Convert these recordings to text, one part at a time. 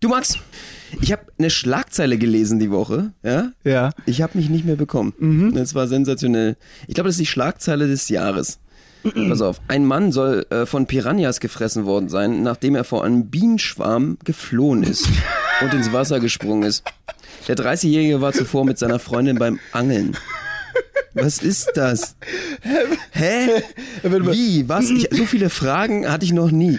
Du Max, ich habe eine Schlagzeile gelesen die Woche, ja? Ja. Ich habe mich nicht mehr bekommen. Mhm. Das war sensationell. Ich glaube, das ist die Schlagzeile des Jahres. Pass auf, ein Mann soll äh, von Piranhas gefressen worden sein, nachdem er vor einem Bienenschwarm geflohen ist und ins Wasser gesprungen ist. Der 30-Jährige war zuvor mit seiner Freundin beim Angeln. Was ist das? Hä? Wie? Was? Ich, so viele Fragen hatte ich noch nie.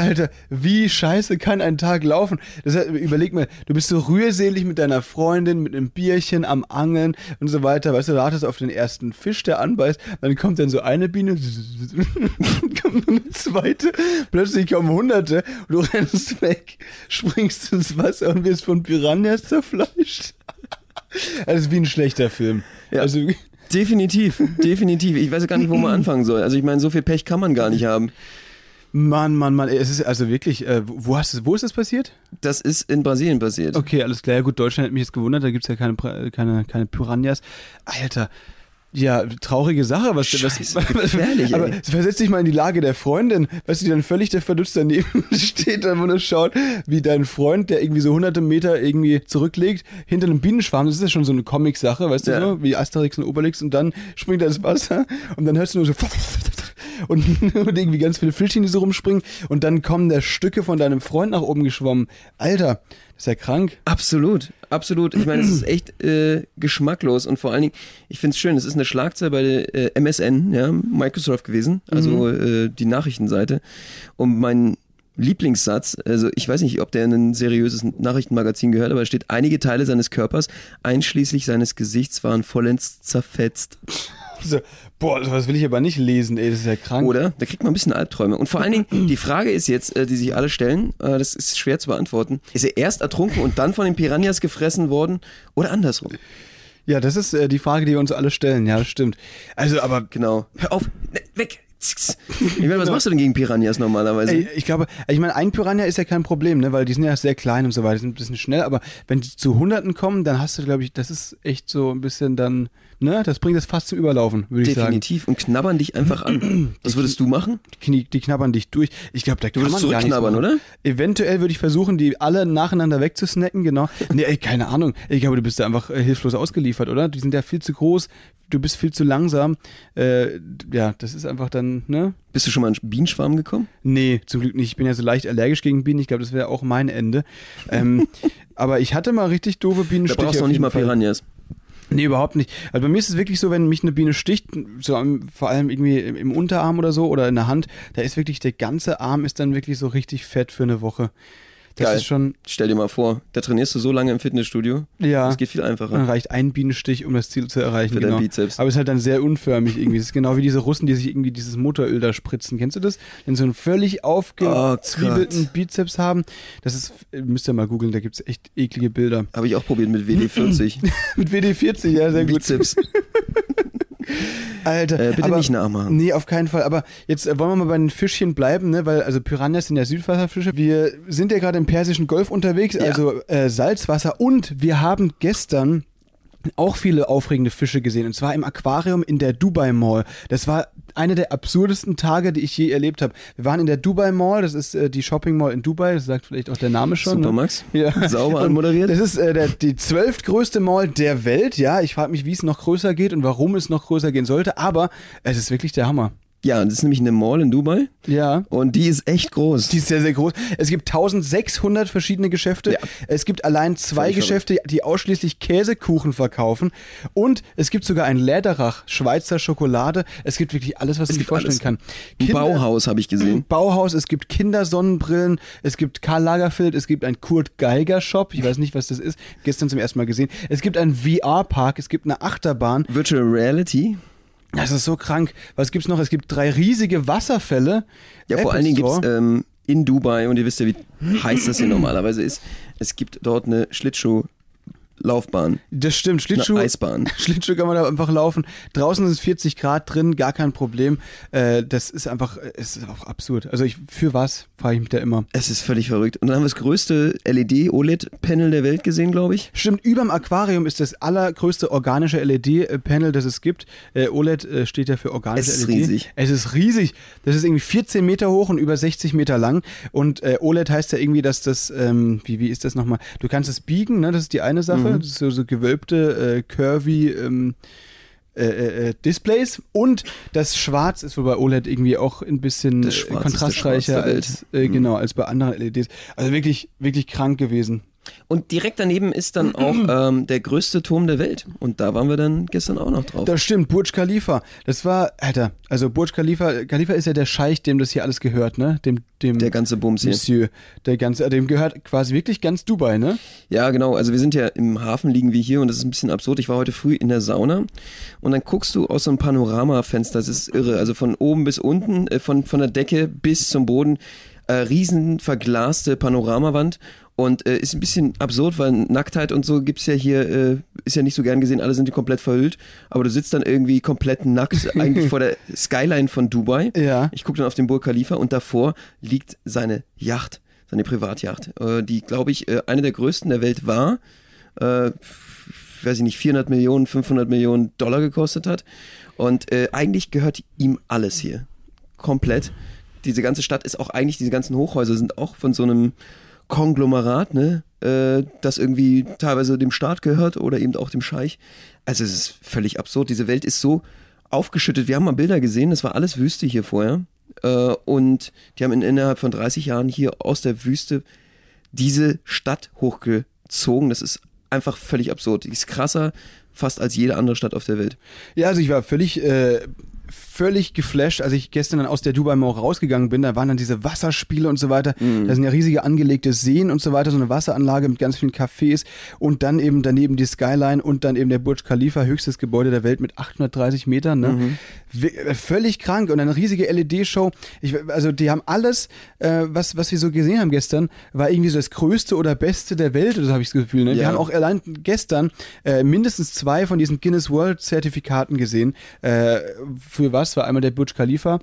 Alter, wie scheiße kann ein Tag laufen? Das heißt, überleg mal, du bist so rührselig mit deiner Freundin, mit einem Bierchen am Angeln und so weiter. Weißt du, du wartest auf den ersten Fisch, der anbeißt, dann kommt dann so eine Biene, kommt eine zweite, plötzlich kommen hunderte und du rennst weg, springst ins Wasser und wirst von Piranhas zerfleischt. Das ist wie ein schlechter Film. Ja. Also, Definitiv, definitiv. Ich weiß gar nicht, wo man anfangen soll. Also ich meine, so viel Pech kann man gar nicht haben. Mann, Mann, Mann, es ist also wirklich, äh, wo, hast du, wo ist das passiert? Das ist in Brasilien passiert. Okay, alles klar. Ja, gut, Deutschland hat mich jetzt gewundert, da gibt es ja keine, keine, keine Piranhas. Alter. Ja, traurige Sache. Was, Scheiße, was, gefährlich, aber ey. versetz dich mal in die Lage der Freundin, weißt du, die dann völlig der Verdutzt daneben steht, dann nur schaut, wie dein Freund, der irgendwie so hunderte Meter irgendwie zurücklegt, hinter einem Bienenschwarm, das ist ja schon so eine Comic-Sache, weißt Ja. du so, wie Asterix und Obelix und dann springt er ins Wasser und dann hörst du nur so und, und irgendwie ganz viele Fischchen, die so rumspringen und dann kommen da Stücke von deinem Freund nach oben geschwommen. Alter, das ist ja krank. Absolut, absolut. Ich meine, es ist echt äh, geschmacklos und vor allen Dingen, ich finde es schön, es ist eine Schlagzeile bei der äh, MSN, ja, Microsoft gewesen, also äh, die Nachrichtenseite. Und mein Lieblingssatz, also ich weiß nicht, ob der in ein seriöses Nachrichtenmagazin gehört, aber steht, einige Teile seines Körpers, einschließlich seines Gesichts, waren vollends zerfetzt. So, boah, sowas will ich aber nicht lesen, ey, das ist ja krank. Oder? Da kriegt man ein bisschen Albträume. Und vor allen Dingen, die Frage ist jetzt, äh, die sich alle stellen, äh, das ist schwer zu beantworten. Ist er erst ertrunken und dann von den Piranhas gefressen worden oder andersrum? Ja, das ist äh, die Frage, die wir uns alle stellen, ja, das stimmt. Also, aber Genau. Hör auf, ne, weg. Ich meine, was machst du denn gegen Piranhas normalerweise? Ey, ich glaube, ich meine, ein Piranha ist ja kein Problem, ne, weil die sind ja sehr klein und so weiter, die sind ein bisschen schnell, aber wenn die zu Hunderten kommen, dann hast du, glaube ich, das ist echt so ein bisschen dann, ne, das bringt es fast zum Überlaufen, würde ich sagen. Definitiv. Und knabbern dich einfach an. Was würdest du machen? Die, knie, die knabbern dich durch. Ich glaube, da kann würdest man zurückknabbern, oder? Eventuell würde ich versuchen, die alle nacheinander wegzusnacken, genau. Nee, ey, keine Ahnung. Ich glaube, du bist da einfach äh, hilflos ausgeliefert, oder? Die sind ja viel zu groß, du bist viel zu langsam. Äh, ja, das ist einfach dann, ne? Bist du schon mal in Bienenschwarm gekommen? Nee, zum Glück nicht. Ich bin ja so leicht allergisch gegen Bienen. Ich glaube, das wäre auch mein Ende. Ähm, aber ich hatte mal richtig doofe Da Bienenstiche. brauchst du noch auf nicht mal. Piranhas. Nee, überhaupt nicht. Also bei mir ist es wirklich so, wenn mich eine Biene sticht, so am, vor allem irgendwie im, im Unterarm oder so oder in der Hand, da ist wirklich der ganze Arm ist dann wirklich so richtig fett für eine Woche. Das Geil. ist schon, Stell dir mal vor, da trainierst du so lange im Fitnessstudio. ja. Das geht viel Dann einfacher. reicht ein Bienenstich, um das Ziel zu erreichen. Für deinen genau. Bizeps. Aber es ist halt dann sehr unförmig irgendwie. Es ist genau wie diese Russen, die sich irgendwie dieses Motoröl da spritzen. Kennst du das? Wenn sie so einen völlig aufgezwiebelten Gott. Bizeps haben. Das ist, müsst ihr mal googeln, da gibt es echt eklige Bilder. Habe ich auch probiert mit WD40. Mit WD40, ja, sehr gut. Bizeps. Alter, Äh, bitte aber, nicht nachmachen. Nee, auf keinen Fall. Aber jetzt äh, wollen wir mal bei den Fischchen bleiben, ne? Weil also Piranhas sind ja Süßwasserfische. Wir sind ja gerade im Persischen Golf unterwegs, Ja. also äh, Salzwasser. Und wir haben gestern auch viele aufregende Fische gesehen. Und zwar im Aquarium in der Dubai Mall. Das war einer der absurdesten Tage, die ich je erlebt habe. Wir waren in der Dubai Mall, das ist äh, die Shopping Mall in Dubai, das sagt vielleicht auch der Name schon. Super, ne? Max. Ja. Sauber Und anmoderiert. Das ist äh, der, die zwölftgrößte Mall der Welt, ja. Ich frage mich, wie es noch größer geht und warum es noch größer gehen sollte, aber es ist wirklich der Hammer. Ja, das ist nämlich eine Mall in Dubai Ja. und die ist echt groß. Die ist sehr, sehr groß. Es gibt 1600 verschiedene Geschäfte. Ja. Es gibt allein zwei Geschäfte, die ausschließlich Käsekuchen verkaufen. Und es gibt sogar ein Läderach, Schweizer Schokolade. Es gibt wirklich alles, was man sich vorstellen alles. kann. Ein Kinder- Bauhaus habe ich gesehen. Bauhaus, es gibt Kindersonnenbrillen, es gibt Karl Lagerfeld, es gibt ein Kurt Geiger Shop, ich weiß nicht, was das ist, gestern zum ersten Mal gesehen. Es gibt einen VR-Park, es gibt eine Achterbahn. Virtual Reality. Das ist so krank. Was gibt's noch? Es gibt drei riesige Wasserfälle. Ja, vor Apple allen Dingen gibt's ähm, in Dubai, und ihr wisst ja, wie heiß das hier normalerweise ist, es gibt dort eine Schlittschuh Laufbahn. Das stimmt, Schlittschuh. Eine Eisbahn. Schlittschuh kann man da einfach laufen. Draußen ist es 40 Grad drin, gar kein Problem. Äh, das ist einfach, es ist auch absurd. Also ich, für was frage ich mich da immer. Es ist völlig verrückt. Und dann haben wir das größte LED-OLED-Panel der Welt gesehen, glaube ich. Stimmt, überm Aquarium ist das allergrößte organische LED-Panel, das es gibt. Äh, OLED äh, steht ja für organische Es ist LED. riesig. Es ist riesig. Das ist irgendwie 14 Meter hoch und über 60 Meter lang. Und äh, OLED heißt ja irgendwie, dass das, ähm, wie, wie ist das nochmal? Du kannst es biegen, ne? das ist die eine Sache. Mhm. Das ist so, so gewölbte, äh, curvy, ähm, äh, äh, Displays. Und das Schwarz ist wohl bei OLED irgendwie auch ein bisschen äh, kontrastreicher als, äh, genau, als bei anderen LEDs. Also wirklich, wirklich krank gewesen. Und direkt daneben ist dann auch ähm, der größte Turm der Welt. Und da waren wir dann gestern auch noch drauf. Das stimmt, Burj Khalifa. Das war, Alter, also Burj Khalifa, Khalifa ist ja der Scheich, dem das hier alles gehört, ne? Dem, dem Der ganze Bums hier. Monsieur. Der ganze, dem gehört quasi wirklich ganz Dubai, ne? Ja, genau. Also wir sind ja im Hafen liegen wir hier und das ist ein bisschen absurd. Ich war heute früh in der Sauna und dann guckst du aus so einem Panoramafenster. Das ist irre. Also von oben bis unten, äh, von, von der Decke bis zum Boden. Äh, riesen verglaste Panoramawand und äh, ist ein bisschen absurd, weil Nacktheit und so gibt's ja hier, äh, ist ja nicht so gern gesehen, alle sind hier komplett verhüllt, aber du sitzt dann irgendwie komplett nackt eigentlich vor der Skyline von Dubai. Ja. Ich gucke dann auf den Burj Khalifa und davor liegt seine Yacht, seine Privatyacht, äh, die, glaube ich, äh, eine der größten der Welt war. Äh, weiß ich nicht, 400 Millionen, 500 Millionen Dollar gekostet hat. Und äh, eigentlich gehört ihm alles hier. Komplett. Diese ganze Stadt ist auch eigentlich, diese ganzen Hochhäuser sind auch von so einem Konglomerat, ne? Äh, das irgendwie teilweise dem Staat gehört oder eben auch dem Scheich. Also es ist völlig absurd. Diese Welt ist so aufgeschüttet. Wir haben mal Bilder gesehen, das war alles Wüste hier vorher. Äh, und die haben in, innerhalb von 30 Jahren hier aus der Wüste diese Stadt hochgezogen. Das ist einfach völlig absurd. Die ist krasser fast als jede andere Stadt auf der Welt. Ja, also ich war völlig, äh, völlig geflasht, als ich gestern dann aus der Dubai Mall rausgegangen bin. Da waren dann diese Wasserspiele und so weiter. Da sind ja riesige angelegte Seen und so weiter, so eine Wasseranlage mit ganz vielen Cafés und dann eben daneben die Skyline und dann eben der Burj Khalifa, höchstes Gebäude der Welt mit 830 Metern. Ne? W- äh, Völlig krank und eine riesige LED-Show. Also die haben alles, äh, was, was wir so gesehen haben gestern, war irgendwie so das Größte oder Beste der Welt, oder so habe ich das Gefühl. Ne? Wir Ja. haben auch allein gestern äh, mindestens zwei von diesen Guinness World Zertifikaten gesehen. Äh, für was? War einmal der Burj Khalifa.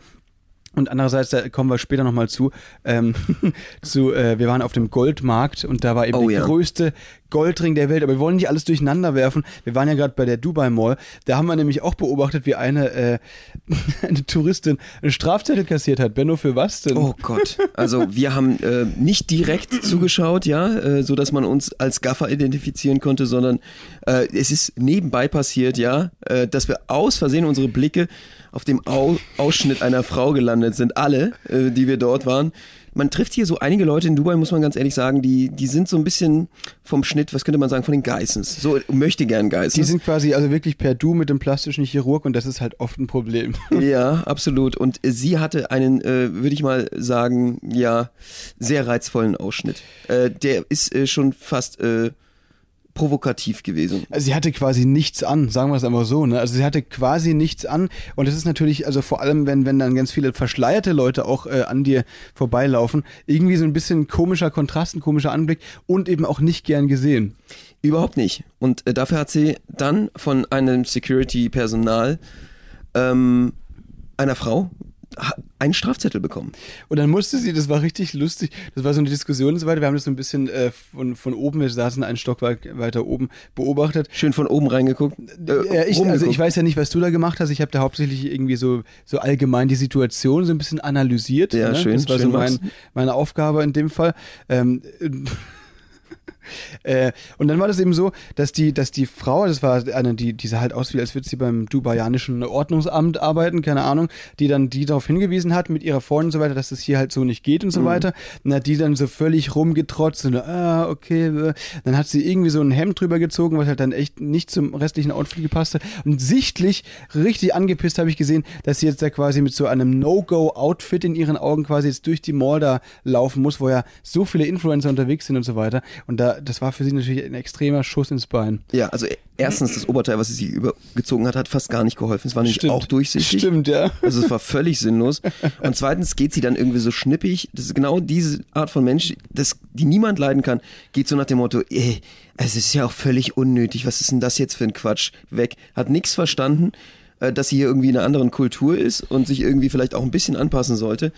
Und andererseits, da kommen wir später nochmal zu, ähm, zu äh, wir waren auf dem Goldmarkt und da war eben Oh der ja. größte Goldring der Welt. Aber wir wollen nicht alles durcheinander werfen. Wir waren ja gerade bei der Dubai Mall. Da haben wir nämlich auch beobachtet, wie eine, äh, eine Touristin einen Strafzettel kassiert hat. Benno, für was denn? Oh Gott. Also wir haben äh, nicht direkt zugeschaut, ja, äh, so dass man uns als Gaffer identifizieren konnte, sondern äh, es ist nebenbei passiert, ja, äh, dass wir aus Versehen unsere Blicke auf dem Au Ausschnitt einer Frau gelandet sind. Alle, äh, die wir dort waren. Man trifft hier so einige Leute in Dubai, muss man ganz ehrlich sagen, die, die sind so ein bisschen vom Schnitt, was könnte man sagen, von den Geissens. So möchte gern Die Geissens. sind quasi also wirklich per Du mit dem plastischen Chirurg und das ist halt oft ein Problem. Ja, absolut. Und sie hatte einen, äh, würde ich mal sagen, ja, sehr reizvollen Ausschnitt. Äh, der ist äh, schon fast äh, provokativ gewesen. Also sie hatte quasi nichts an, sagen wir es einfach so, ne? Also sie hatte quasi nichts an und das ist natürlich, also vor allem, wenn, wenn dann ganz viele verschleierte Leute auch äh, an dir vorbeilaufen, irgendwie so ein bisschen komischer Kontrast, ein komischer Anblick und eben auch nicht gern gesehen. Überhaupt nicht. Und äh, dafür hat sie dann von einem Security-Personal ähm, einer Frau einen Strafzettel bekommen. Und dann musste sie, das war richtig lustig, das war so eine Diskussion und so weiter, wir haben das so ein bisschen äh, von, von oben, wir saßen einen Stock weit- weiter oben, beobachtet. Schön von oben reingeguckt. Äh, Ja, ich, also ich weiß ja nicht, was du da gemacht hast. Ich habe da hauptsächlich irgendwie so, so allgemein die Situation so ein bisschen analysiert. Ja, ne? schön, Das war schön, so mein, meine Aufgabe in dem Fall. Ähm, äh, und dann war das eben so, dass die, dass die Frau, das war eine, die, die sah halt aus, wie als würde sie beim dubaianischen Ordnungsamt arbeiten, keine Ahnung, die dann die darauf hingewiesen hat mit ihrer Freundin und so weiter, dass das hier halt so nicht geht und Mhm. so weiter. Und hat die dann so völlig rumgetrotzt und ah, okay. äh. Dann hat sie irgendwie so ein Hemd drüber gezogen, was halt dann echt nicht zum restlichen Outfit gepasst hat. Und sichtlich richtig angepisst habe ich gesehen, dass sie jetzt da quasi mit so einem No-Go-Outfit in ihren Augen quasi jetzt durch die Mall da laufen muss, wo ja so viele Influencer unterwegs sind und so weiter. Und da war, das war für sie natürlich ein extremer Schuss ins Bein. Ja, also erstens, das Oberteil, was sie sich übergezogen hat, hat fast gar nicht geholfen. Es war nämlich Stimmt. auch durchsichtig. Stimmt, ja. Also es war völlig sinnlos. Und zweitens geht sie dann irgendwie so schnippig. Das ist genau diese Art von Mensch, das, die niemand leiden kann. Geht so nach dem Motto, ey, es ist ja auch völlig unnötig. Was ist denn das jetzt für ein Quatsch? Weg. Hat nichts verstanden äh, dass sie hier irgendwie in einer anderen Kultur ist und sich irgendwie vielleicht auch ein bisschen anpassen sollte.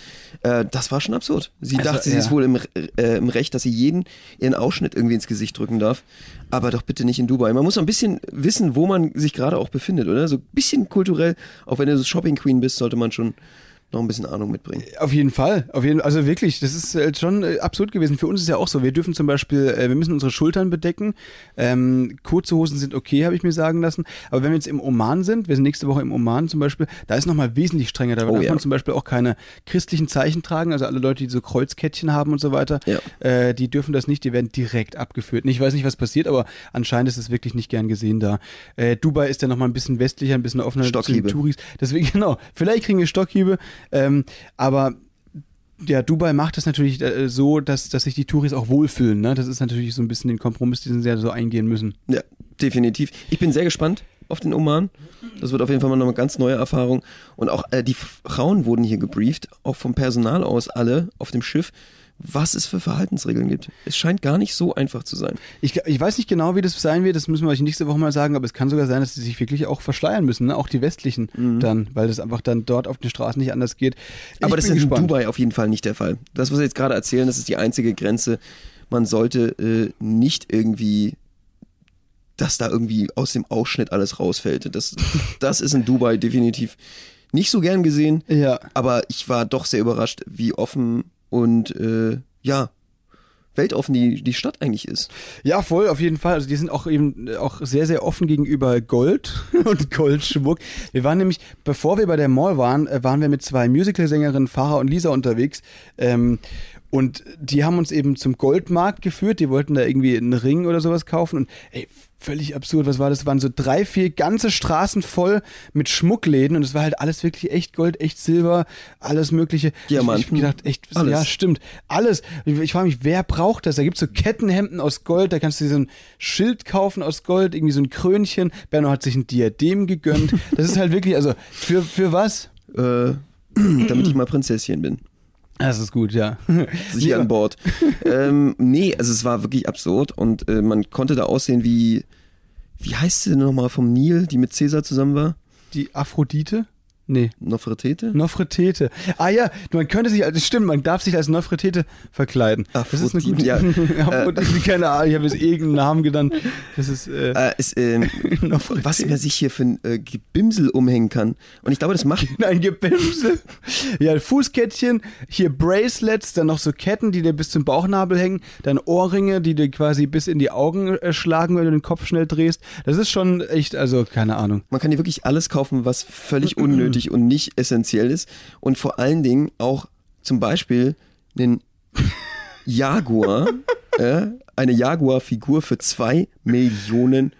Äh, das war schon absurd. Sie Also, dachte, sie ja. ist wohl im, äh, im Recht, dass sie jeden ihren Ausschnitt irgendwie ins Gesicht drücken darf. Aber doch bitte nicht in Dubai. Man muss ein bisschen wissen, wo man sich gerade auch befindet, oder? So ein bisschen kulturell, auch wenn du so Shopping Queen bist, sollte man schon noch ein bisschen Ahnung mitbringen. Auf jeden Fall, auf jeden also wirklich, das ist äh, schon äh, absurd gewesen. Für uns ist ja auch so, wir dürfen zum Beispiel, äh, wir müssen unsere Schultern bedecken. Ähm, kurze Hosen sind okay, habe ich mir sagen lassen. Aber wenn wir jetzt im Oman sind, wir sind nächste Woche im Oman zum Beispiel, da ist nochmal wesentlich strenger. Da Oh darf ja. man zum Beispiel auch keine christlichen Zeichen tragen. Also alle Leute, die so Kreuzkettchen haben und so weiter, Ja. äh, die dürfen das nicht, die werden direkt abgeführt. Ich weiß nicht, was passiert, aber anscheinend ist es wirklich nicht gern gesehen da. Dubai ist ja nochmal ein bisschen westlicher, ein bisschen offener Stockhiebe. Touris. Deswegen, genau, vielleicht kriegen wir Stockhiebe, ähm, aber ja, Dubai macht es natürlich äh, so, dass, dass sich die Touris auch wohlfühlen. Ne? Das ist natürlich so ein bisschen den Kompromiss, den sie ja so eingehen müssen. Ja, definitiv. Ich bin sehr gespannt auf den Oman. Das wird auf jeden Fall mal eine ganz neue Erfahrung. Und auch äh, die Frauen wurden hier gebrieft, auch vom Personal aus alle auf dem Schiff, was es für Verhaltensregeln gibt. Es scheint gar nicht so einfach zu sein. Ich, ich weiß nicht genau, wie das sein wird, das müssen wir euch nächste Woche mal sagen, aber es kann sogar sein, dass sie sich wirklich auch verschleiern müssen, ne? auch die westlichen dann, weil das einfach dann dort auf den Straßen nicht anders geht. Ich Aber das ist in gespannt. Dubai auf jeden Fall nicht der Fall. Das, was wir jetzt gerade erzählen, das ist die einzige Grenze. Man sollte äh, nicht irgendwie, dass da irgendwie aus dem Ausschnitt alles rausfällt. Das, das ist in Dubai definitiv nicht so gern gesehen. Ja. Aber ich war doch sehr überrascht, wie offen und äh, ja, weltoffen die, die Stadt eigentlich ist. Ja, voll, auf jeden Fall. Also die sind auch eben äh, auch sehr, sehr offen gegenüber Gold und Goldschmuck. Wir waren nämlich, bevor wir bei der Mall waren, äh, waren wir mit zwei Musicalsängerinnen, Farah und Lisa unterwegs. Ähm, und die haben uns eben zum Goldmarkt geführt. Die wollten da irgendwie einen Ring oder sowas kaufen. Und ey, völlig absurd. Was war das? Es waren so drei, vier ganze Straßen voll mit Schmuckläden. Und es war halt alles wirklich echt Gold, echt Silber, alles Mögliche. Diamanten. Ich, ich hab gedacht, echt, Alles. ja, stimmt. Alles. Ich, ich frage mich, wer braucht das? Da gibt's so Kettenhemden aus Gold, da kannst du dir so ein Schild kaufen aus Gold, irgendwie so ein Krönchen. Berno hat sich ein Diadem gegönnt. Das ist halt wirklich, also, für, für was? Äh, damit ich mal Prinzesschen bin. Das ist gut, ja. Sicher an Bord. ähm, nee, also es war wirklich absurd und äh, man konnte da aussehen wie, wie heißt sie denn nochmal vom Nil, die mit Cäsar zusammen war? Die Aphrodite? Nee. Nofretete? Nofretete. Ah ja, man könnte sich, das stimmt, man darf sich als Nofretete verkleiden. Das ist eine gute Aphrodite, ja. Aphrodite, keine Ahnung, ich habe jetzt irgendeinen Namen genannt. Das ist, äh, Äh, ist, Nofretete. was man sich hier für ein äh, Gebimsel umhängen kann. Und ich glaube, das macht Ein Gebimse. Ja, Fußkettchen, hier Bracelets, dann noch so Ketten, die dir bis zum Bauchnabel hängen, dann Ohrringe, die dir quasi bis in die Augen äh, schlagen, wenn du den Kopf schnell drehst. Das ist schon echt, also keine Ahnung. Man kann hier wirklich alles kaufen, was völlig unnötig und nicht essentiell ist. Und vor allen Dingen auch zum Beispiel einen Jaguar, äh, eine Jaguar-Figur für zwei Millionen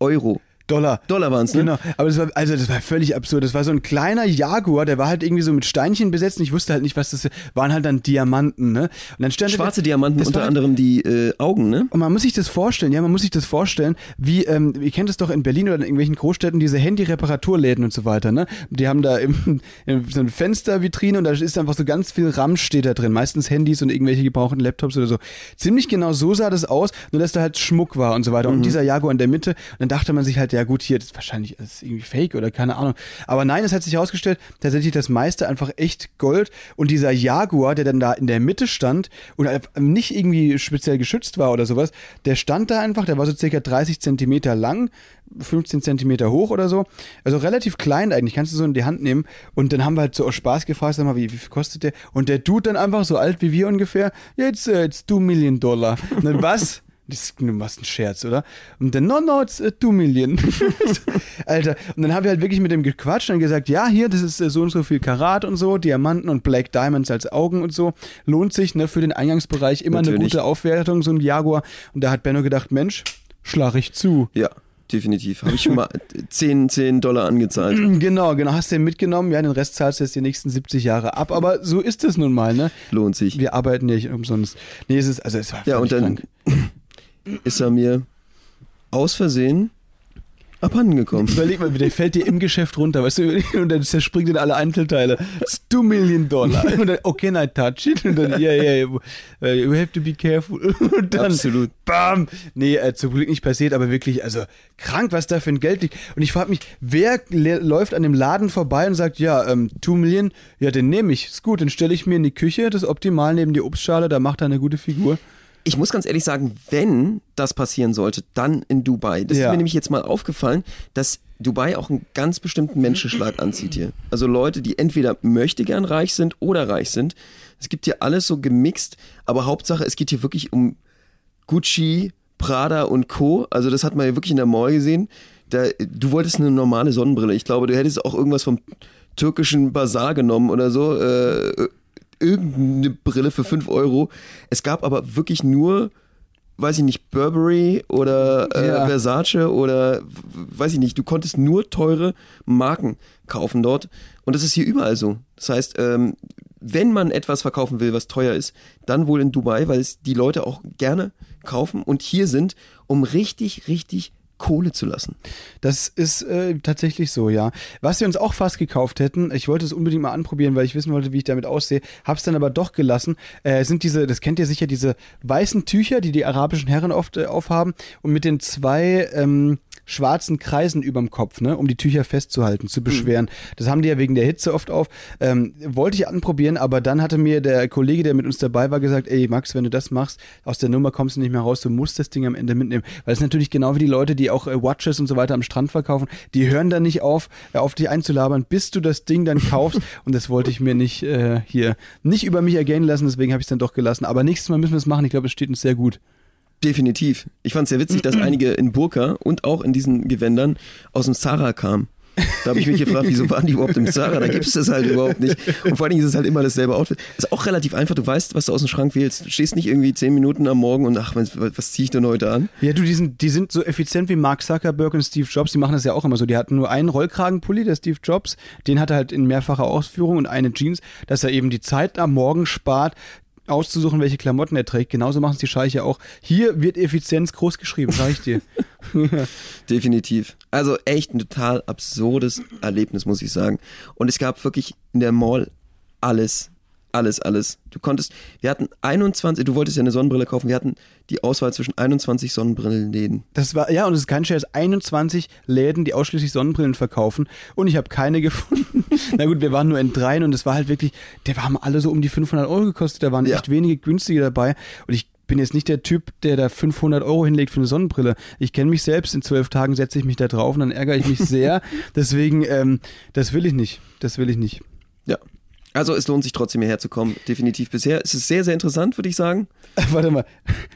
Euro. Dollar. Dollar waren es, ne? Genau, aber das war, also das war völlig absurd. Das war so ein kleiner Jaguar, der war halt irgendwie so mit Steinchen besetzt und ich wusste halt nicht, was das waren halt dann Diamanten, ne? Und dann stand Schwarze Diamanten, das unter halt- anderem die äh, Augen, ne? Und man muss sich das vorstellen, ja, man muss sich das vorstellen, wie, ähm, ihr kennt es doch in Berlin oder in irgendwelchen Großstädten, diese Handy-Reparaturläden und so weiter, ne? Die haben da im, im, so eine Fenstervitrine und da ist einfach so ganz viel RAM steht da drin, meistens Handys und irgendwelche gebrauchten Laptops oder so. Ziemlich genau so sah das aus, nur dass da halt Schmuck war und so weiter. Und dieser Jaguar in der Mitte, und dann dachte man sich halt, ja gut, hier, das ist wahrscheinlich ist irgendwie fake oder keine Ahnung. Aber nein, es hat sich herausgestellt, tatsächlich das meiste einfach echt Gold und dieser Jaguar, der dann da in der Mitte stand und einfach nicht irgendwie speziell geschützt war oder sowas, der stand da einfach, der war so circa 30 Zentimeter lang, 15 Zentimeter hoch oder so. Also relativ klein eigentlich, kannst du so in die Hand nehmen. Und dann haben wir halt so aus Spaß gefragt, sag mal, wie, wie viel kostet der? Und der Dude dann einfach so alt wie wir ungefähr, jetzt, äh, jetzt 2 Million Dollar. Und dann was? Das ist du machst einen Scherz, oder? Und dann, no, no, it's 2 Million. Alter. Und dann haben wir halt wirklich mit dem gequatscht und gesagt, ja, hier, das ist äh, so und so viel Karat und so, Diamanten und Black Diamonds als Augen und so. Lohnt sich, ne, für den Eingangsbereich immer eine Natürlich. gute Aufwertung, so ein Jaguar. Und da hat Benno gedacht, Mensch, schlag ich zu. Ja, definitiv. Habe ich schon mal 10, 10 Dollar angezahlt. Genau, genau, hast du den mitgenommen, ja, den Rest zahlst du jetzt die nächsten 70 Jahre ab, aber so ist es nun mal, ne? Lohnt sich. Wir arbeiten ja nicht umsonst. Nee, es ist, also es war Ja, und dann krank. ist er mir aus Versehen abhanden gekommen. Überleg mal, der fällt dir im Geschäft runter, weißt du, und dann zerspringt in alle Einzelteile. Ist 2 Million Dollar. Und dann, oh, can I touch it? Und dann, yeah, yeah, yeah, you have to be careful. Und dann, Absolut. bam. Nee, äh, zum Glück nicht passiert, aber wirklich, also krank, was da für ein Geld liegt. Und ich frage mich, wer läuft an dem Laden vorbei und sagt, ja, ähm, 2 Million, ja, den nehme ich, ist gut, den stelle ich mir in die Küche, das ist optimal neben die Obstschale, da macht er eine gute Figur. Ich muss ganz ehrlich sagen, wenn das passieren sollte, dann in Dubai. Das Ja. ist mir nämlich jetzt mal aufgefallen, dass Dubai auch einen ganz bestimmten Menschenschlag anzieht hier. Also Leute, die entweder möchte gern reich sind oder reich sind. Es gibt hier alles so gemixt, aber Hauptsache, es geht hier wirklich um Gucci, Prada und Co. Also das hat man ja wirklich in der Mall gesehen. Da, du wolltest eine normale Sonnenbrille. Ich glaube, du hättest auch irgendwas vom türkischen Bazar genommen oder so. Äh, irgendeine Brille für 5 Euro. Es gab aber wirklich nur, weiß ich nicht, Burberry oder äh, Ja. Versace oder weiß ich nicht, du konntest nur teure Marken kaufen dort. Und das ist hier überall so. Das heißt, ähm, wenn man etwas verkaufen will, was teuer ist, dann wohl in Dubai, weil es die Leute auch gerne kaufen und hier sind, um richtig, richtig Kohle zu lassen. Das ist äh, tatsächlich so, ja. Was wir uns auch fast gekauft hätten, ich wollte es unbedingt mal anprobieren, weil ich wissen wollte, wie ich damit aussehe, hab's dann aber doch gelassen, äh, sind diese, das kennt ihr sicher, diese weißen Tücher, die die arabischen Herren oft äh, aufhaben und mit den zwei ähm, schwarzen Kreisen überm Kopf, ne, um die Tücher festzuhalten, zu beschweren. Das haben die ja wegen der Hitze oft auf. Ähm, wollte ich anprobieren, aber dann hatte mir der Kollege, der mit uns dabei war, gesagt, ey Max, wenn du das machst, aus der Nummer kommst du nicht mehr raus, du musst das Ding am Ende mitnehmen. Weil es ist natürlich genau wie die Leute, die auch äh, Watches und so weiter am Strand verkaufen, die hören dann nicht auf, äh, auf dich einzulabern, bis du das Ding dann kaufst. und das wollte ich mir nicht äh, hier, nicht über mich ergehen lassen, deswegen habe ich es dann doch gelassen. Aber nächstes Mal müssen wir es machen, ich glaube, es steht uns sehr gut. Definitiv. Ich fand es sehr witzig, dass einige in Burka und auch in diesen Gewändern aus dem Zara kamen. Da habe ich mich gefragt, wieso waren die überhaupt im Zara? Da gibt es das halt überhaupt nicht. Und vor allen Dingen ist es halt immer dasselbe Outfit. Ist auch relativ einfach. Du weißt, was du aus dem Schrank wählst. Du stehst nicht irgendwie zehn Minuten am Morgen und ach, was, was ziehe ich denn heute an? Ja, du, die sind, die sind so effizient wie Mark Zuckerberg und Steve Jobs. Die machen das ja auch immer so. Die hatten nur einen Rollkragenpulli, der Steve Jobs. Den hat er halt in mehrfacher Ausführung und eine Jeans, dass er eben die Zeit am Morgen spart, auszusuchen, welche Klamotten er trägt. Genauso machen es die Scheiche auch. Hier wird Effizienz groß geschrieben, sag ich dir. Definitiv. Also echt ein total absurdes Erlebnis, muss ich sagen. Und es gab wirklich in der Mall alles. Alles, alles. Du konntest, wir hatten 21, du wolltest ja eine Sonnenbrille kaufen, wir hatten die Auswahl zwischen 21 Sonnenbrillenläden. Das war, ja, und es ist kein Scherz, 21 Läden, die ausschließlich Sonnenbrillen verkaufen und ich habe keine gefunden. Na gut, wir waren nur in dreien und es war halt wirklich, der haben alle so um die 500 Euro gekostet, da waren Ja. echt wenige günstige dabei und ich bin jetzt nicht der Typ, der da 500 Euro hinlegt für eine Sonnenbrille. Ich kenne mich selbst, in zwölf Tagen setze ich mich da drauf und dann ärgere ich mich sehr. Deswegen, ähm, das will ich nicht, das will ich nicht. Ja. Also es lohnt sich trotzdem hierher zu kommen, definitiv bisher. Es ist sehr, sehr interessant, würde ich sagen. Warte mal,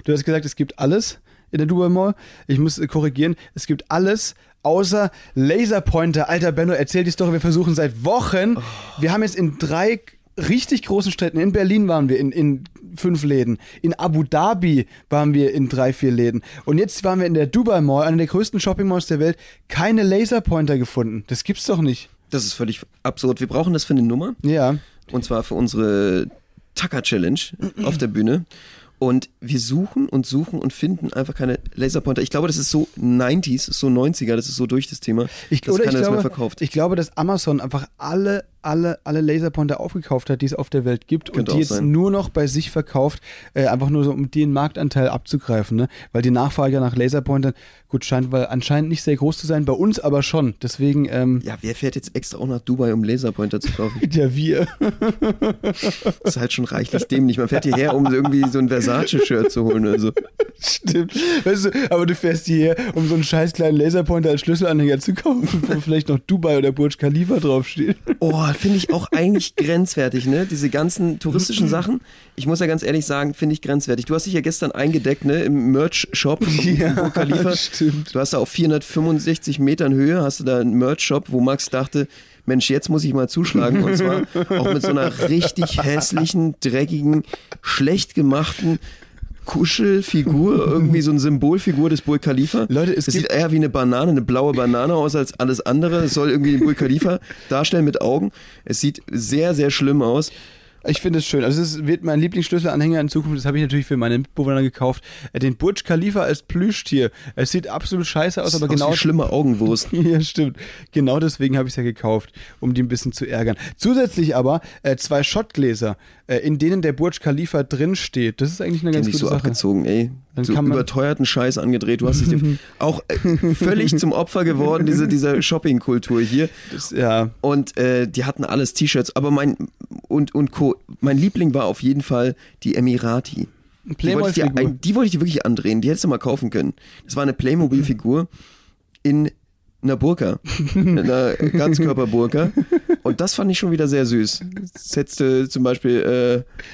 du hast gesagt, es gibt alles in der Dubai Mall. Ich muss äh, korrigieren, es gibt alles außer Laserpointer. Alter Benno, erzähl die Story, wir versuchen seit Wochen. Wir haben jetzt in drei richtig großen Städten, in Berlin waren wir in, in fünf Läden, in Abu Dhabi waren wir in drei, vier Läden und jetzt waren wir in der Dubai Mall, einer der größten Shopping Malls der Welt, keine Laserpointer gefunden. Das gibt's doch nicht. Das ist völlig absurd. Wir brauchen das für eine Nummer. Ja. Und zwar für unsere Tucker Challenge auf der Bühne. Und wir suchen und suchen und finden einfach keine Laserpointer. Ich glaube, das ist so 90s, so 90er, das ist so durch das Thema. Ich, dass oder ich keiner das glaube, mehr verkauft. ich glaube, dass Amazon einfach alle, alle, alle Laserpointer aufgekauft hat, die es auf der Welt gibt Könnte und die jetzt sein. nur noch bei sich verkauft, äh, einfach nur so, um den Marktanteil abzugreifen, ne? Weil die Nachfrage nach Laserpointern, gut, scheint weil anscheinend nicht sehr groß zu sein, bei uns aber schon. Deswegen, ähm, ja, wer fährt jetzt extra auch nach Dubai, um Laserpointer zu kaufen? ja, wir. Das ist halt schon reichlich dämlich. Man fährt hierher, um irgendwie so ein Versace-Shirt zu holen oder so. Stimmt. Weißt du, aber du fährst hierher, um so einen scheiß kleinen Laserpointer als Schlüsselanhänger zu kaufen, wo vielleicht noch Dubai oder Burj Khalifa draufsteht. Oh, finde ich auch eigentlich grenzwertig, ne? Diese ganzen touristischen Sachen. Ich muss ja ganz ehrlich sagen, finde ich grenzwertig. Du hast dich ja gestern eingedeckt, ne? Im Merch-Shop Ja, Burj Khalifa. stimmt. Du hast da auf 465 Metern Höhe, hast du da einen Merch-Shop, wo Max dachte, Mensch, jetzt muss ich mal zuschlagen. Und zwar auch mit so einer richtig hässlichen, dreckigen, schlecht gemachten Kuschelfigur, irgendwie so eine Symbolfigur des Burj Khalifa. Leute, es gibt- sieht eher wie eine Banane, eine blaue Banane aus als alles andere. Es soll irgendwie den Burj Khalifa darstellen mit Augen. Es sieht sehr, sehr schlimm aus. Ich finde es schön. Also es wird mein Lieblingsschlüsselanhänger in Zukunft. Das habe ich natürlich für meine Mitbewohner gekauft. Äh, Den Burj Khalifa als Plüschtier. Es sieht absolut scheiße aus, aber Aus genau wie schlimme Augenwurst. Ja, stimmt. Genau deswegen habe ich es ja gekauft, um die ein bisschen zu ärgern. Zusätzlich aber äh, zwei Schottgläser, äh, in denen der Burj Khalifa drin steht. Das ist eigentlich eine Die ganz gute so Sache. abgezogen, ey. Dann so kann man- überteuerten Scheiß angedreht. Du hast dich auch äh, völlig zum Opfer geworden, diese, dieser Shoppingkultur hier. Das, ja, Und äh, die hatten alles T-Shirts, aber mein und, und Co. Mein Liebling war auf jeden Fall die Emirati. Die wollte, ich dir, die wollte ich dir wirklich andrehen. Die hättest du mal kaufen können. Das war eine Playmobil-Figur in einer Burka. In einer Ganzkörperburka. Und das fand ich schon wieder sehr süß. Das hättest du zum Beispiel äh,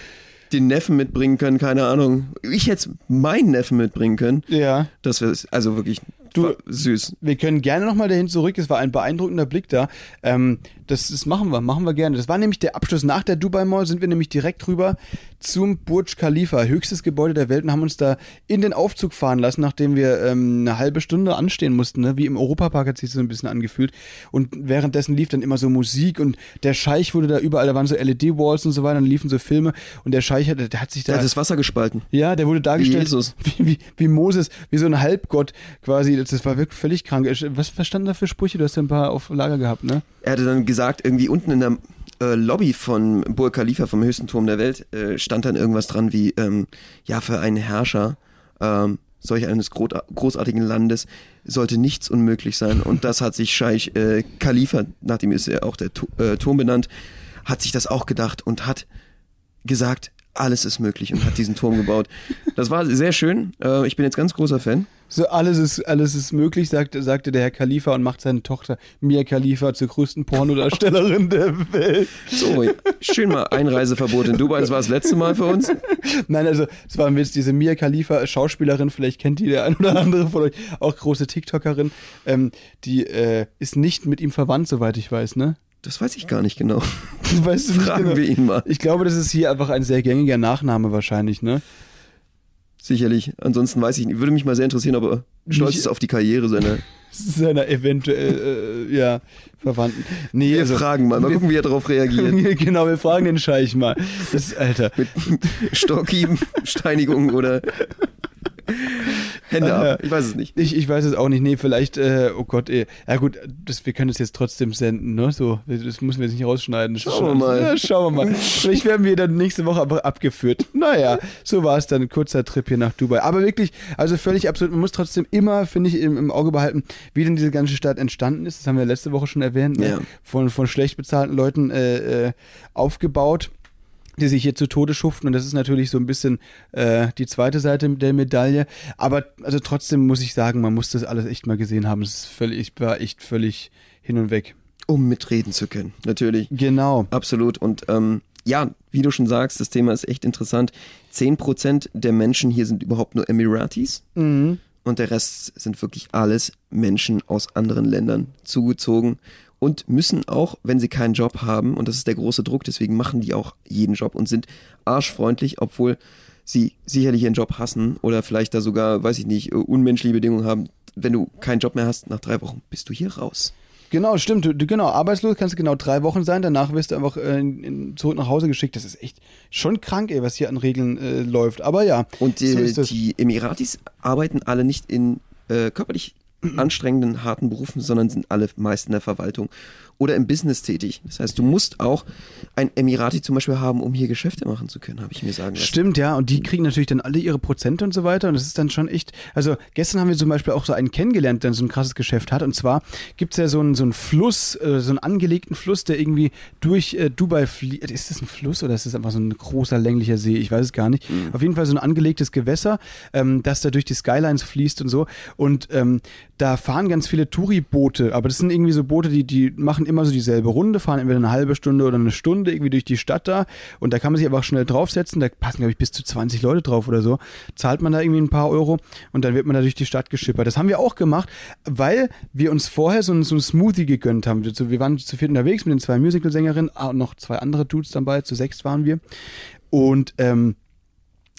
den Neffen mitbringen können, keine Ahnung. Ich hätte meinen Neffen mitbringen können. Ja. Das wäre also wirklich Du- süß. Wir können gerne nochmal dahin zurück. Es war ein beeindruckender Blick da. Ähm, das, das machen wir, machen wir gerne. Das war nämlich der Abschluss. Nach der Dubai Mall sind wir nämlich direkt rüber zum Burj Khalifa, höchstes Gebäude der Welt, und haben uns da in den Aufzug fahren lassen, nachdem wir ähm, eine halbe Stunde anstehen mussten. Ne? Wie im Europapark hat sich so ein bisschen angefühlt. Und währenddessen lief dann immer so Musik und der Scheich wurde da überall, da waren so LED-Walls und so weiter, dann liefen so Filme und der Scheich hat, der hat sich da. Der hat das Wasser gespalten. Ja, der wurde dargestellt. Wie, wie, wie Moses, wie so ein Halbgott quasi. Das, das war wirklich völlig krank. Was, was standen da für Sprüche? Du hast ja ein paar auf Lager gehabt, ne? Er hatte dann gesagt, irgendwie unten in der äh, Lobby von Burj Khalifa, vom höchsten Turm der Welt, äh, stand dann irgendwas dran wie, ähm, ja, für einen Herrscher ähm, solch eines gro großartigen Landes sollte nichts unmöglich sein. Und das hat sich Scheich äh, Khalifa, nachdem ist er auch der Tu- äh, Turm benannt, hat sich das auch gedacht und hat gesagt, alles ist möglich und hat diesen Turm gebaut. Das war sehr schön. Äh, ich bin jetzt ganz großer Fan. So, alles ist, alles ist möglich, sagte, sagte der Herr Khalifa und macht seine Tochter Mia Khalifa zur größten Pornodarstellerin der Welt. So, schön mal Einreiseverbot in Dubai. Das war das letzte Mal für uns. Nein, also, es war ein Witz, diese Mia Khalifa, Schauspielerin, vielleicht kennt die der ein oder andere von euch, auch große TikTokerin, ähm, die äh, ist nicht mit ihm verwandt, soweit ich weiß, ne? Das weiß ich gar nicht genau. Weißt du Fragen genau? wir ihn mal. Ich glaube, das ist hier einfach ein sehr gängiger Nachname wahrscheinlich, ne? Sicherlich. Ansonsten weiß ich nicht. Würde mich mal sehr interessieren, ob er stolz ist auf die Karriere seiner. Seiner eventuell, äh, ja, Verwandten. Nee, Wir also, fragen mal. Mal wir- gucken, wie er darauf reagiert. genau, wir fragen den Scheich mal. Das, Alter. Mit Stockhieben, Steinigung oder Hände ab. Ich weiß es nicht. Ich, ich weiß es auch nicht. Nee, vielleicht, äh, oh Gott, ey. Ja gut, das, wir können es jetzt trotzdem senden, ne? So, das müssen wir jetzt nicht rausschneiden. Schauen wir mal. Ja, schauen wir mal. Vielleicht werden wir dann nächste Woche aber abgeführt. Naja, so war es dann. Ein kurzer Trip hier nach Dubai. Aber wirklich, also völlig absurd. Man muss trotzdem immer, finde ich, im, im Auge behalten, wie denn diese ganze Stadt entstanden ist. Das haben wir letzte Woche schon erwähnt. Ne? Ja. Von, von schlecht bezahlten Leuten äh, äh, aufgebaut die sich hier zu Tode schuften und das ist natürlich so ein bisschen äh, die zweite Seite der Medaille. Aber also trotzdem muss ich sagen, man muss das alles echt mal gesehen haben. Es war echt völlig hin und weg. Um mitreden zu können. Natürlich. Genau. Absolut. Und ähm, ja, wie du schon sagst, das Thema ist echt interessant. 10% der Menschen hier sind überhaupt nur Emiratis. Mhm. Und der Rest sind wirklich alles Menschen aus anderen Ländern zugezogen und müssen auch, wenn sie keinen Job haben, und das ist der große Druck, deswegen machen die auch jeden Job und sind arschfreundlich, obwohl sie sicherlich ihren Job hassen oder vielleicht da sogar, weiß ich nicht, unmenschliche Bedingungen haben. Wenn du keinen Job mehr hast, nach drei Wochen bist du hier raus. Genau, stimmt. Du, genau, arbeitslos kannst du genau drei Wochen sein, danach wirst du einfach äh, in, zurück nach Hause geschickt. Das ist echt schon krank, ey, was hier an Regeln äh, läuft. Aber ja, Und die, so ist das. die Emiratis arbeiten alle nicht in äh, körperlich anstrengenden, harten Berufen, sondern sind alle meist in der Verwaltung oder im Business tätig. Das heißt, du musst auch ein Emirati zum Beispiel haben, um hier Geschäfte machen zu können, habe ich mir sagen lassen. Stimmt, ja, und die kriegen natürlich dann alle ihre Prozente und so weiter und das ist dann schon echt, also gestern haben wir zum Beispiel auch so einen kennengelernt, der so ein krasses Geschäft hat und zwar gibt es ja so einen, so einen Fluss, äh, so einen angelegten Fluss, der irgendwie durch äh, Dubai fließt. Ist das ein Fluss oder ist das einfach so ein großer länglicher See? Ich weiß es gar nicht. Mhm. Auf jeden Fall so ein angelegtes Gewässer, ähm, das da durch die Skylines fließt und so und ähm, da fahren ganz viele Touri-Boote, aber das sind irgendwie so Boote, die, die machen immer so dieselbe Runde, fahren entweder eine halbe Stunde oder eine Stunde irgendwie durch die Stadt da. Und da kann man sich einfach schnell draufsetzen, da passen glaube ich bis zu 20 Leute drauf oder so, zahlt man da irgendwie ein paar Euro und dann wird man da durch die Stadt geschippert. Das haben wir auch gemacht, weil wir uns vorher so ein, so ein Smoothie gegönnt haben. Wir- waren zu viert unterwegs mit den zwei Musical-Sängerinnen. Ah, und noch zwei andere Dudes dabei, zu sechs waren wir. Und ähm,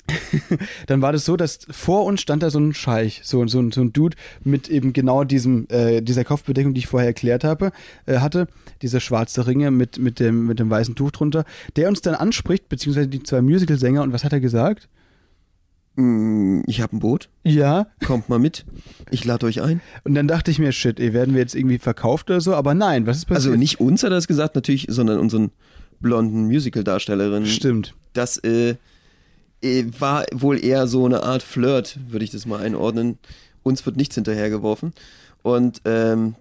dann war das so, dass vor uns stand da so ein Scheich, so, so, so ein Dude mit eben genau diesem, äh, dieser Kopfbedeckung, die ich vorher erklärt habe, äh, hatte, diese schwarze Ringe mit, mit, dem, mit dem weißen Tuch drunter, der uns dann anspricht, beziehungsweise die zwei Musicalsänger, und was hat er gesagt? Mm, Ich habe ein Boot, Ja, kommt mal mit, ich lade euch ein. und dann dachte ich mir, shit, ey, werden wir jetzt irgendwie verkauft oder so, aber nein, was ist passiert? Also nicht uns hat er das gesagt, natürlich, sondern unseren blonden Musical-Darstellerinnen. Stimmt. Das äh, war wohl eher so eine Art Flirt, würde ich das mal einordnen. Uns wird nichts hinterhergeworfen. Und ähm,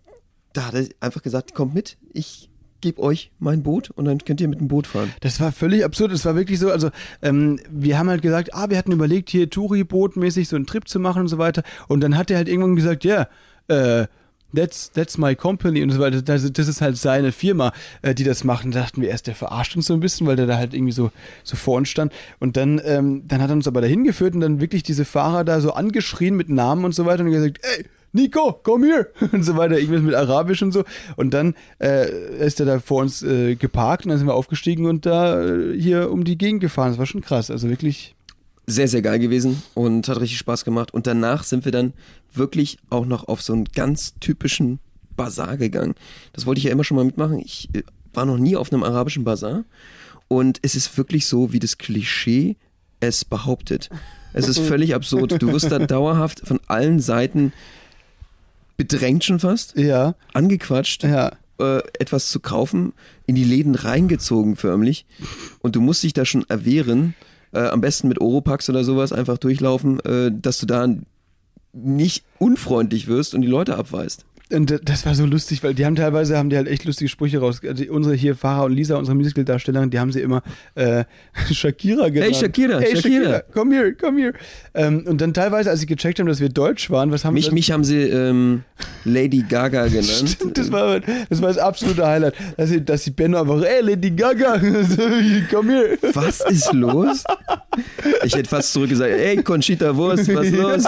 da hat er einfach gesagt, kommt mit, ich gebe euch mein Boot und dann könnt ihr mit dem Boot fahren. Das war völlig absurd. Es war wirklich so, also ähm, wir haben halt gesagt, ah, wir hatten überlegt, hier Touri-Boot-mäßig so einen Trip zu machen und so weiter. Und dann hat er halt irgendwann gesagt, ja, äh, that's, that's my company und so weiter. Das, das ist halt seine Firma, äh, die das macht. Und da dachten wir erst, der verarscht uns so ein bisschen, weil der da halt irgendwie so, so vor uns stand. Und dann, ähm, dann hat er uns aber dahin geführt und dann wirklich diese Fahrer da so angeschrien mit Namen und so weiter und gesagt, ey, Nico, komm hier und so weiter, irgendwas mit Arabisch und so. Und dann äh, ist er da vor uns äh, geparkt und dann sind wir aufgestiegen und da äh, hier um die Gegend gefahren. Das war schon krass, also wirklich. Sehr, sehr geil gewesen und hat richtig Spaß gemacht. Und danach sind wir dann wirklich auch noch auf so einen ganz typischen Bazar gegangen. Das wollte ich ja immer schon mal mitmachen. Ich äh, war noch nie auf einem arabischen Bazar. Und es ist wirklich so, wie das Klischee es behauptet. Es ist völlig absurd. Du wirst da dauerhaft von allen Seiten bedrängt schon fast, Ja, angequatscht, ja. äh, etwas zu kaufen, in die Läden reingezogen förmlich. Und du musst dich da schon erwehren, äh, am besten mit Oropax oder sowas einfach durchlaufen, äh, dass du da nicht unfreundlich wirst und die Leute abweist. Und das war so lustig, weil die haben teilweise haben die halt echt lustige Sprüche raus. Also unsere hier Farah und Lisa, unsere Musical-Darstellerin, die haben sie immer äh, Shakira genannt. Shakira, hey, Shakira. komm hier, komm hier. Ähm, und dann teilweise, als sie gecheckt haben, dass wir Deutsch waren, was haben Mich, sie? mich haben sie ähm, Lady Gaga genannt. Stimmt, das war, das war das absolute Highlight. Dass sie, dass sie Benno einfach, ey, Lady Gaga, komm hier. Was ist los? Ich hätte fast zurückgesagt, ey, Conchita Wurst, was ist los?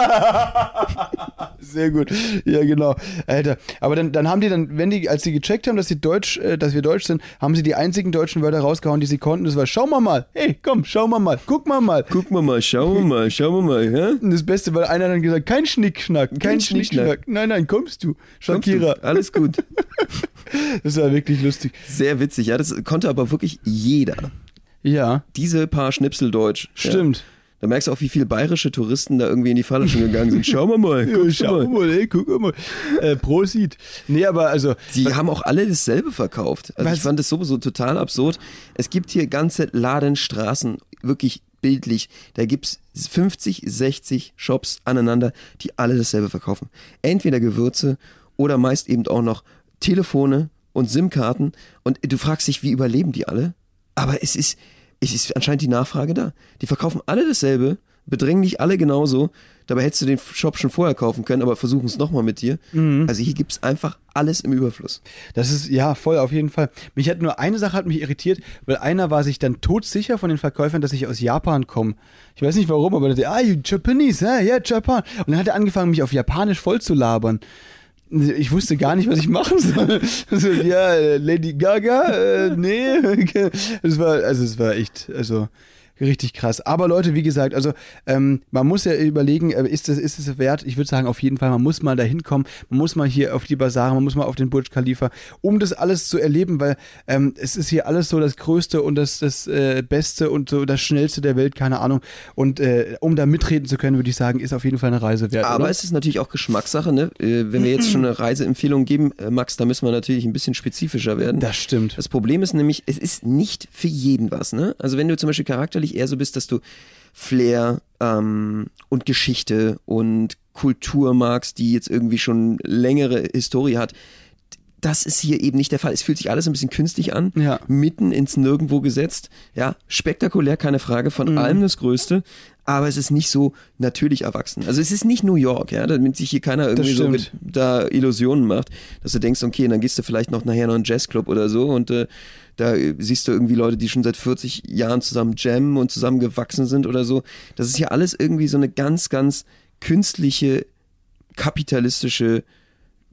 Sehr gut. Ja, genau. Alter. Aber dann, dann haben die dann, wenn die, als sie gecheckt haben, dass sie Deutsch, äh, dass wir Deutsch sind, haben sie die einzigen deutschen Wörter rausgehauen, die sie konnten. Das war, schau mal mal. Hey, komm, schau mal mal. Guck mal mal. Guck mal mal, schauen wir mal, schauen wir mal. Ja? Und das Beste, weil einer dann gesagt, kein Schnickschnack, kein, Kein Schnickschnack. Schnickschnack. Nein, nein, kommst du. Kommst du? Shakira. Alles gut. Das war wirklich lustig. Sehr witzig. Ja, das konnte aber wirklich jeder. Ja, Diese paar Schnipsel Deutsch. Ja. Da merkst du auch, wie viele bayerische Touristen da irgendwie in die Falle schon gegangen sind. Schauen wir mal, Ja, guckst du schau mal. mal, ey, guck mal. Äh, Prosit. Nee, aber also, Die haben auch alle dasselbe verkauft. Also Was? ich fand das sowieso total absurd. Es gibt hier ganze Ladenstraßen, wirklich bildlich. Da gibt's 50, 60 Shops aneinander, die alle dasselbe verkaufen. Entweder Gewürze oder meist eben auch noch Telefone und SIM-Karten. Und du fragst dich, wie überleben die alle? Aber es ist, es ist anscheinend die Nachfrage da. Die verkaufen alle dasselbe, bedrängen dich alle genauso. Dabei hättest du den Shop schon vorher kaufen können, aber versuchen es nochmal mit dir. Also hier gibt's einfach alles im Überfluss. Das ist, ja, voll, auf jeden Fall. Mich hat nur eine Sache hat mich irritiert, weil einer war sich dann todsicher von den Verkäufern, dass ich aus Japan komme. Ich weiß nicht warum, aber der ah, you Japanese, ja, yeah, Japan. Und dann hat er angefangen, mich auf Japanisch voll zu labern. Ich wusste gar nicht, was ich machen soll. So, ja, äh, Lady Gaga, äh, nee. Es war, also es war echt, also richtig krass. Aber Leute, wie gesagt, also ähm, man muss ja überlegen, äh, ist es ist es wert? Ich würde sagen, auf jeden Fall, man muss mal da hinkommen, man muss mal hier auf die Basare, man muss mal auf den Burj Khalifa, um das alles zu erleben, weil ähm, es ist hier alles so das Größte und das, das äh, Beste und so das Schnellste der Welt, keine Ahnung. Und äh, um da mitreden zu können, würde ich sagen, ist auf jeden Fall eine Reise wert. Aber oder? es ist natürlich auch Geschmackssache, ne? Äh, Wenn wir jetzt schon eine Reiseempfehlung geben, äh, Max, da müssen wir natürlich ein bisschen spezifischer werden. das stimmt. Das Problem ist nämlich, es ist nicht für jeden was, ne? Also wenn du zum Beispiel charakterlich eher so bist, dass du Flair ähm, und Geschichte und Kultur magst, die jetzt irgendwie schon längere Historie hat, das ist hier eben nicht der Fall. Es fühlt sich alles ein bisschen künstlich an, Ja. mitten ins Nirgendwo gesetzt. Ja, spektakulär, keine Frage, von Mhm. allem das Größte, aber es ist nicht so natürlich erwachsen. Also es ist nicht New York, ja, damit sich hier keiner irgendwie so stimmt. da Illusionen macht, dass du denkst, okay, dann gehst du vielleicht noch nachher noch in einen Jazzclub oder so und äh, da äh, siehst du irgendwie Leute, die schon seit 40 Jahren zusammen jammen und zusammen gewachsen sind oder so. Das ist hier alles irgendwie so eine ganz, ganz künstliche, kapitalistische,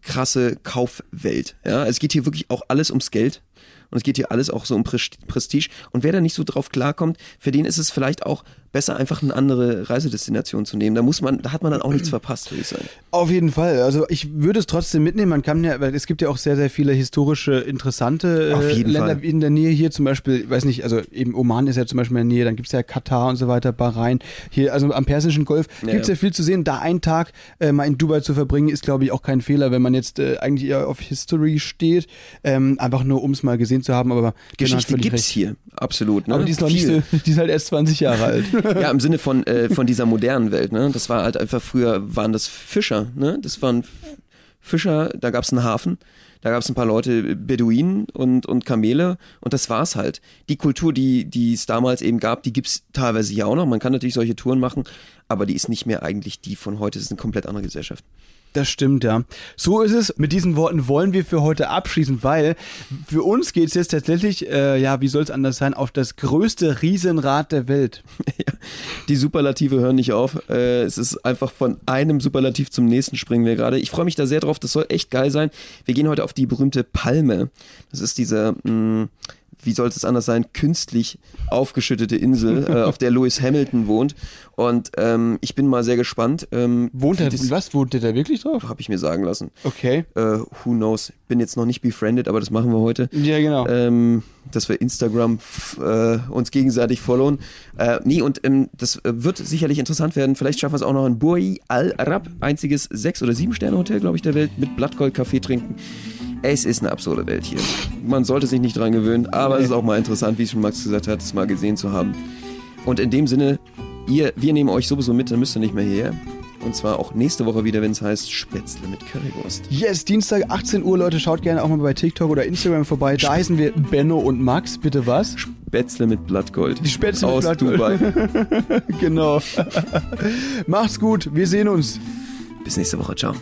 krasse Kaufwelt. Ja, es geht hier wirklich auch alles ums Geld. Und es geht hier alles auch so um Pres- Prestige. Und wer da nicht so drauf klarkommt, für den ist es vielleicht auch besser, einfach eine andere Reisedestination zu nehmen. Da muss man, da hat man dann auch nichts verpasst, würde ich sagen. Auf jeden Fall. Also ich würde es trotzdem mitnehmen. Man kann ja, weil es gibt ja auch sehr, sehr viele historische, interessante äh, Länder Fall. in der Nähe hier. Zum Beispiel, ich weiß nicht, also eben Oman ist ja zum Beispiel in der Nähe, dann gibt es ja Katar und so weiter, Bahrain. Hier, also am Persischen Golf Ja, gibt es ja ja. viel zu sehen. Da einen Tag äh, mal in Dubai zu verbringen, ist, glaube ich, auch kein Fehler, wenn man jetzt äh, eigentlich eher auf History steht. Ähm, einfach nur, um es mal gesehen zu haben. Aber hat Geschichte gibt's recht. hier, absolut. Ne? Aber die ist noch nicht Viel. so, die ist halt erst 20 Jahre alt. Ja, im Sinne von, äh, von dieser modernen Welt, ne? Das war halt einfach früher waren das Fischer, ne? Das waren Fischer, da gab's einen Hafen, da gab's ein paar Leute, Beduinen und, und Kamele und das war's halt. Die Kultur, die die es damals eben gab, die gibt's teilweise hier auch noch. Man kann natürlich solche Touren machen, aber die ist nicht mehr eigentlich die von heute. Das ist eine komplett andere Gesellschaft. Das stimmt, ja. So ist es. Mit diesen Worten wollen wir für heute abschließen, weil für uns geht es jetzt tatsächlich, äh, ja, wie soll es anders sein, auf das größte Riesenrad der Welt. Die Superlative hören nicht auf. Äh, es ist einfach von einem Superlativ zum nächsten springen wir gerade. Ich freue mich da sehr drauf. Das soll echt geil sein. Wir gehen heute auf die berühmte Palme. Das ist diese, mh, wie soll es anders sein, künstlich aufgeschüttete Insel, äh, auf der Lewis Hamilton wohnt. Und ähm, ich bin mal sehr gespannt. Ähm, Wohnt er, das was, wohnt der da wirklich drauf? habe ich mir sagen lassen. Okay. Äh, who knows? Bin jetzt noch nicht befriended, aber das machen wir heute Ja, genau. ähm, dass wir Instagram äh, uns gegenseitig followen. Äh, nee, und ähm, das äh, wird sicherlich interessant werden. Vielleicht schaffen wir es auch noch in Bui Al Arab, einziges sechs oder sieben Sterne Hotel, glaube ich, der Welt, mit Blattgold-Kaffee trinken. Es ist eine absurde Welt hier. Man sollte sich nicht dran gewöhnen, aber es ist auch mal interessant, wie es schon Max gesagt hat, es mal gesehen zu haben. Und in dem Sinne, ihr, wir nehmen euch sowieso mit, dann müsst ihr nicht mehr hierher. Und zwar auch nächste Woche wieder, wenn es heißt Spätzle mit Currywurst. Yes, Dienstag 18 Uhr, Leute, schaut gerne auch mal bei TikTok oder Instagram vorbei. Da heißen wir Benno und Max. Bitte was? Spätzle mit Blattgold. Die Spätzle mit aus Blattgold. Dubai. genau. Macht's gut, wir sehen uns. Bis nächste Woche. Ciao.